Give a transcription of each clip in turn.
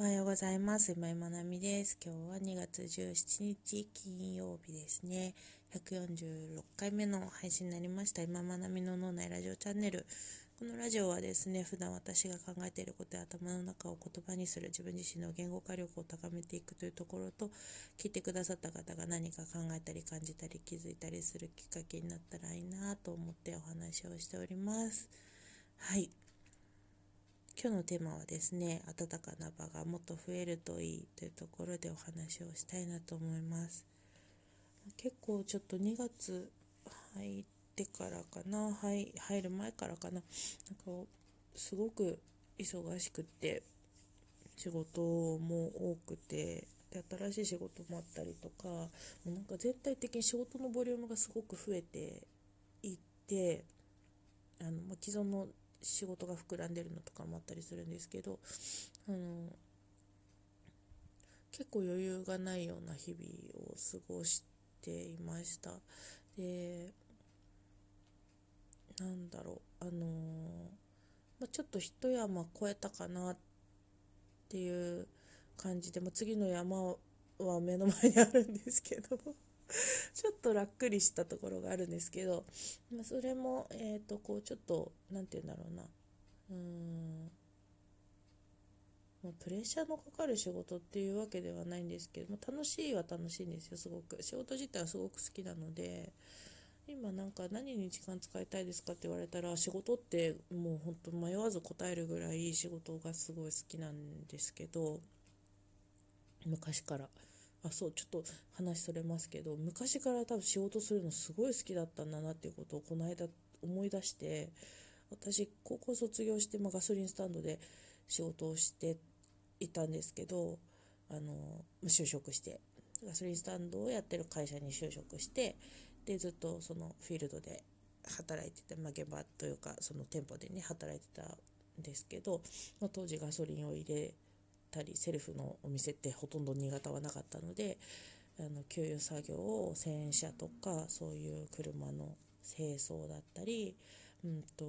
おはようございます。今井まなみです。今日は2月17日金曜日ですね。146回目の配信になりました。今まなみの脳内ラジオチャンネル。このラジオはですね、普段私が考えていることや頭の中を言葉にする自分自身の言語化力を高めていくというところと、聞いてくださった方が何か考えたり感じたり気づいたりするきっかけになったらいいなと思ってお話をしております。はい。今日のテーマはですね暖かな場がもっと増えるといいというところでお話をしたいなと思います。結構ちょっと2月入ってからかな入入る前からかな。なんかすごく忙しくって仕事も多くてで新しい仕事もあったりとかもうなんか全体的に仕事のボリュームがすごく増えていってあの、ま既存の仕事が膨らんでるのとかもあったりするんですけどあの結構余裕がないような日々を過ごしていました。でなんだろうあのまあ、ちょっと一山越えたかなっていう感じで、まあ、次の山は目の前にあるんですけど。ちょっとらっくりしたところがあるんですけど、まあ、それも、えっ、と、こう、ちょっと、何て言うんだろうな、うーん、ま、プレッシャーのかかる仕事っていうわけではないんですけども、楽しいは楽しいんですよ、すごく。仕事自体はすごく好きなので、今なんか何に時間使いたいですかって言われたら仕事ってもうほんと迷わず答えるぐらい仕事がすごい好きなんですけど昔から。あそうちょっと話それますけど昔から多分仕事するのすごい好きだったんだなっていうことをこの間思い出して私高校卒業して、まあ、ガソリンスタンドで仕事をしていたんですけどあの就職してガソリンスタンドをやってる会社に就職してでずっとそのフィールドで働いてて、まあ、現場というかその店舗でね働いてたんですけど、まあ、当時ガソリンを入れたりセルフのお店ってほとんど新潟はなかったのであの給油作業を洗車とかそういう車の清掃だったり、うんと、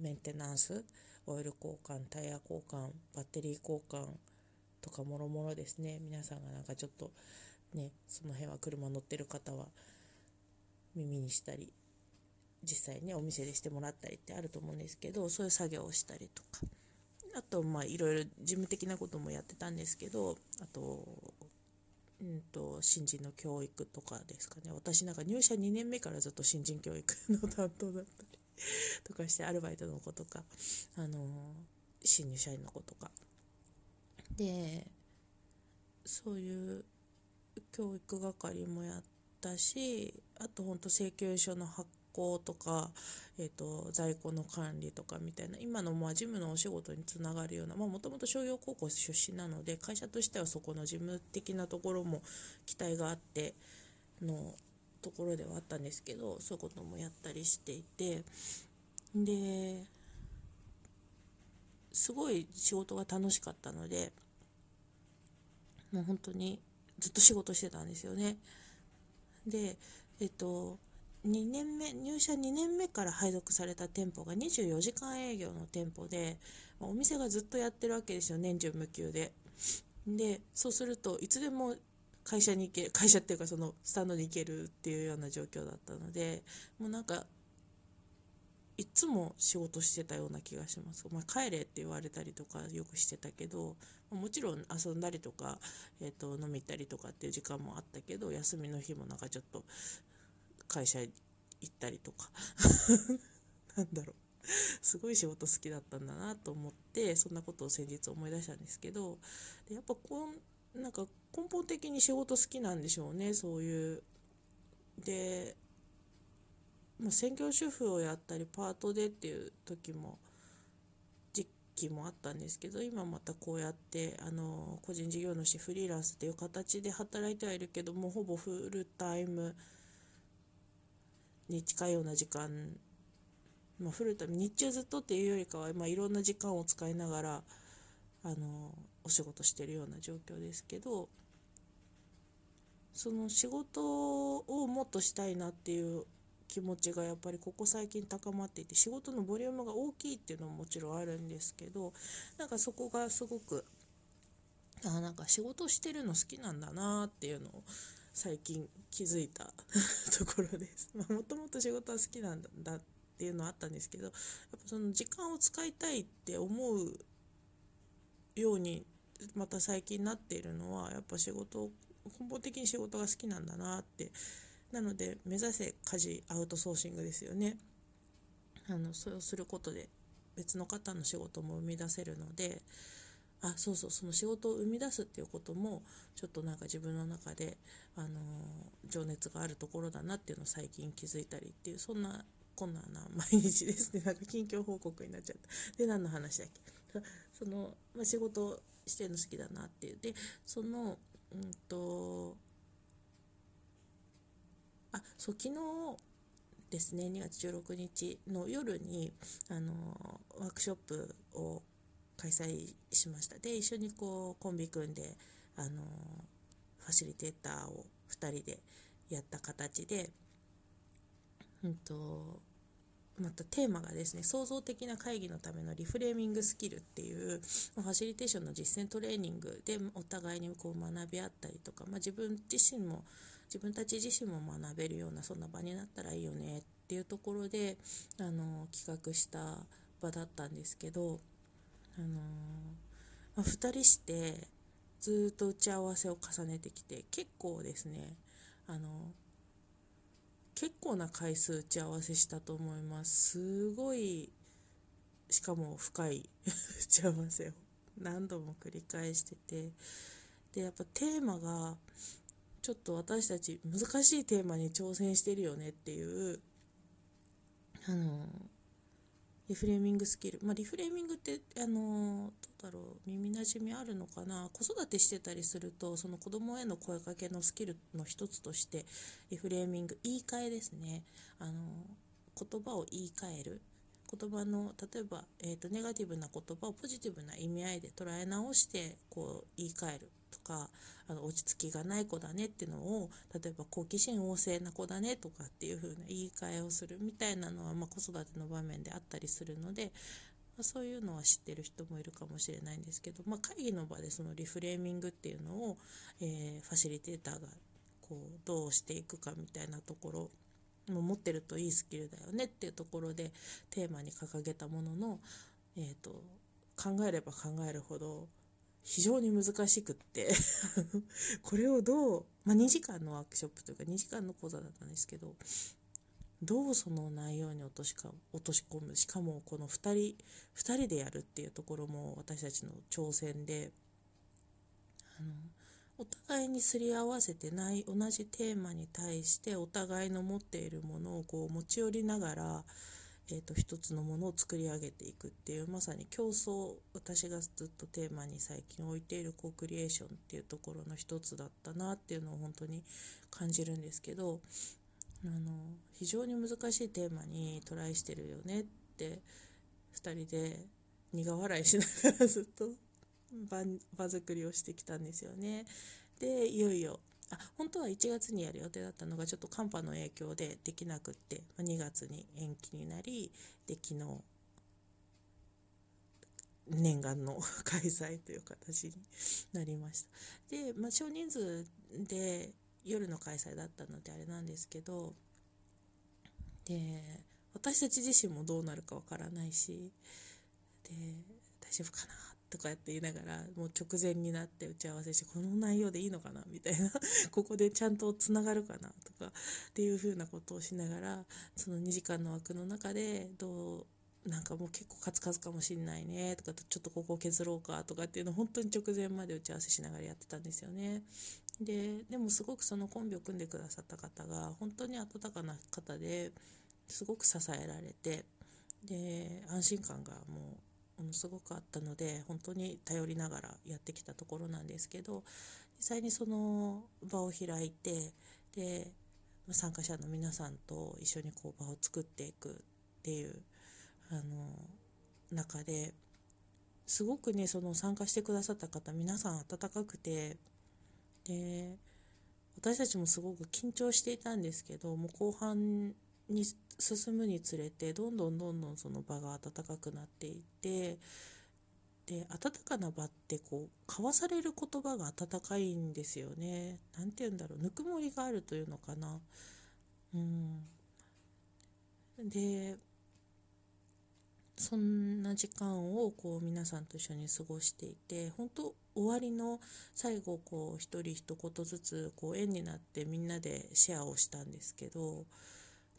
メンテナンスオイル交換タイヤ交換バッテリー交換とかもろもろですね。皆さんがなんかちょっとねその辺は車乗ってる方は耳にしたり実際ねお店でしてもらったりってあると思うんですけどそういう作業をしたりとか。あとまあいろいろ事務的なこともやってたんですけどあと,、うんと、新人の教育とかですかね。私なんか入社2年目からずっと新人教育の担当だったりとかしてアルバイトの子とかあの新入社員の子とか。でそういう教育係もやったしあと本当請求書の発行とか、えーと、在庫の管理とかみたいな今のまあ事務のお仕事につながるようなもともと商業高校出身なので会社としてはそこの事務的なところも期待があってのところではあったんですけどそういうこともやったりしていてですごい仕事が楽しかったのでもう本当にずっと仕事してたんですよね。でえっと2年目入社2年目から配属された店舗が24時間営業の店舗でお店がずっとやってるわけですよ年中無休ででそうするといつでも会社に行ける会社っていうかそのスタンドに行けるっていうような状況だったのでもうなんかいつも仕事してたような気がします。まあ、帰れって言われたりとかよくしてたけどもちろん遊んだりとか、えー、と飲み行ったりとかっていう時間もあったけど休みの日もなんかちょっと会社行ったりとか。なんだろう。すごい仕事好きだったんだなと思ってそんなことを先日思い出したんですけど。でやっぱこんなんか根本的に仕事好きなんでしょうねそういう。で、まあ、専業主婦をやったりパートでっていう時も時期もあったんですけど今またこうやってあの個人事業主フリーランスっていう形で働いてはいるけどもほぼフルタイムに近いような時間、まあ、フルタイム日中ずっとっていうよりかは、まあ、いろんな時間を使いながらあのお仕事してるような状況ですけどその仕事をもっとしたいなっていう気持ちがやっぱりここ最近高まっていて仕事のボリュームが大きいっていうのももちろんあるんですけどなんかそこがすごくあなんか仕事してるの好きなんだなっていうのを最近気づいた ところです。もともと仕事は好きなんだっていうのはあったんですけどやっぱその時間を使いたいって思うようにまた最近なっているのはやっぱ仕事根本的に仕事が好きなんだなってなので目指せ家事アウトソーシングですよねあのそれをすることで別の方の仕事も生み出せるのであそうそうその仕事を生み出すっていうこともちょっとなんか自分の中で、あのー、情熱があるところだなっていうのを最近気づいたりっていうそんなこんな 毎日ですね。なんか近況報告になっちゃった。で何の話だっけ？その、まあ、仕事してるの好きだなっていう。でそのうんとあそう昨日ですね。2月16日の夜にあのワークショップを開催しました。で一緒にこうコンビ組んであのファシリテーターを2人でやった形で、うんと、またテーマがですね創造的な会議のためのリフレーミングスキルっていうファシリテーションの実践トレーニングでお互いにこう学び合ったりとか、まあ、自分自身も自分たち自身も学べるようなそんな場になったらいいよねっていうところであの企画した場だったんですけど、あのまあ、2人してずっと打ち合わせを重ねてきて結構ですねあの結構な回数打ち合わせしたと思います。すごいしかも深い 打ち合わせを何度も繰り返しててでやっぱテーマがちょっと私たち難しいテーマに挑戦してるよねっていうあのリフレーミングスキル、まあ、リフレーミングってあのどうだろう。耳なじみあるのかな？子育てしてたりするとその子供への声かけのスキルの一つとしてリフレーミング言い換えですね。あの言葉を言い換える。言葉の例えば、えーと、ネガティブな言葉をポジティブな意味合いで捉え直してこう言い換える。とかあの落ち着きがない子だねっていうのを例えば好奇心旺盛な子だねとかっていう風な言い換えをするみたいなのは、まあ、子育ての場面であったりするので、まあ、そういうのは知ってる人もいるかもしれないんですけど、まあ、会議の場でそのリフレーミングっていうのを、えー、ファシリテーターがこうどうしていくかみたいなところも持ってるといいスキルだよねっていうところでテーマに掲げたものの、えーと、考えれば考えるほど非常に難しくって これをどう、まあ、2時間のワークショップというか2時間の講座だったんですけどどうその内容に落としか落とし込むしかもこの2人2人でやるっていうところも私たちの挑戦であのお互いにすり合わせてない同じテーマに対してお互いの持っているものをこう持ち寄りながら、えーと、一つのものを作り上げていくっていうまさに競争私がずっとテーマに最近置いているコークリエーションっていうところの一つだったなっていうのを本当に感じるんですけどあの非常に難しいテーマにトライしてるよねって2人で苦笑いしながらずっと場場作りをしてきたんですよね。でいよいよあ本当は1月にやる予定だったのがちょっと寒波の影響でできなくってま2月に延期になりで昨日念願の 開催という形になりました。で、まあ、少人数で夜の開催だったのであれなんですけどで私たち自身もどうなるかわからないしで大丈夫かなとかって言いながらもう直前になって打ち合わせしてこの内容でいいのかな？みたいな。ここでちゃんとつながるかな？とかっていう風なことをしながらその2時間の枠の中でどうなんかもう結構カツカツかもしんないね？とかちょっとここ削ろうか？とかっていうのを本当に直前まで打ち合わせしながらやってたんですよね。ででもすごくそのコンビを組んでくださった方が本当に温かな方ですごく支えられてで安心感がもうものすごくあったので本当に頼りながらやってきたところなんですけど実際にその場を開いてで参加者の皆さんと一緒にこう場を作っていくっていうあの中ですごくねその参加してくださった方皆さん温かくてで私たちもすごく緊張していたんですけどもう後半に進むにつれてどんどんどんどんその場が温かくなっていってで温かな場ってこう交わされる言葉が温かいんですよね。何て言うんだろうぬくもりがあるというのかな。うん、でそんな時間をこう皆さんと一緒に過ごしていて本当終わりの最後こう一人一言ずつこう縁になってみんなでシェアをしたんですけど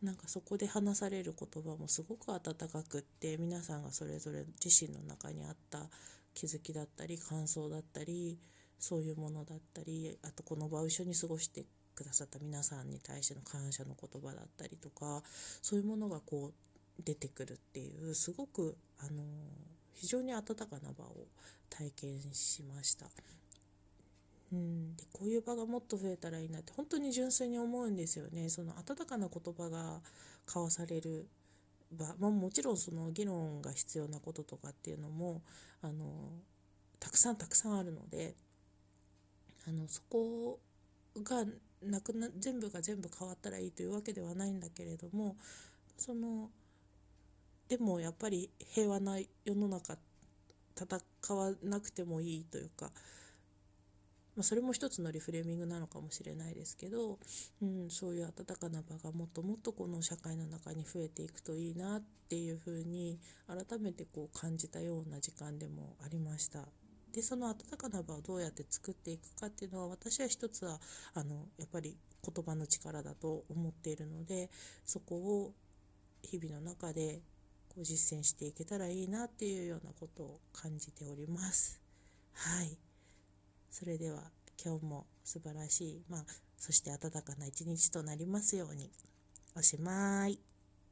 なんかそこで話される言葉もすごく温かくって皆さんがそれぞれ自身の中にあった気づきだったり感想だったりそういうものだったりあとこの場を一緒に過ごしてくださった皆さんに対しての感謝の言葉だったりとかそういうものがこう出てくるっていうすごくあの非常に温かな場を体験しました。うん、でこういう場がもっと増えたらいいなって本当に純粋に思うんですよね。その温かな言葉が交わされる場、まあ、もちろんその議論が必要なこととかっていうのもあのたくさんたくさんあるのであのそこがなくな全部が全部変わったらいいというわけではないんだけれどもそのでもやっぱり平和な世の中戦わなくてもいいというかまあ、それも一つのリフレーミングなのかもしれないですけど、うん、そういう温かな場がもっともっとこの社会の中に増えていくといいなっていうふうに改めてこう感じたような時間でもありました。でその温かな場をどうやって作っていくかっていうのは私は一つはあのやっぱり言葉の力だと思っているのでそこを日々の中でこう実践していけたらいいなっていうようなことを感じております。はいそれでは今日も素晴らしい、まあ、そして暖かな一日となりますように。おしまい。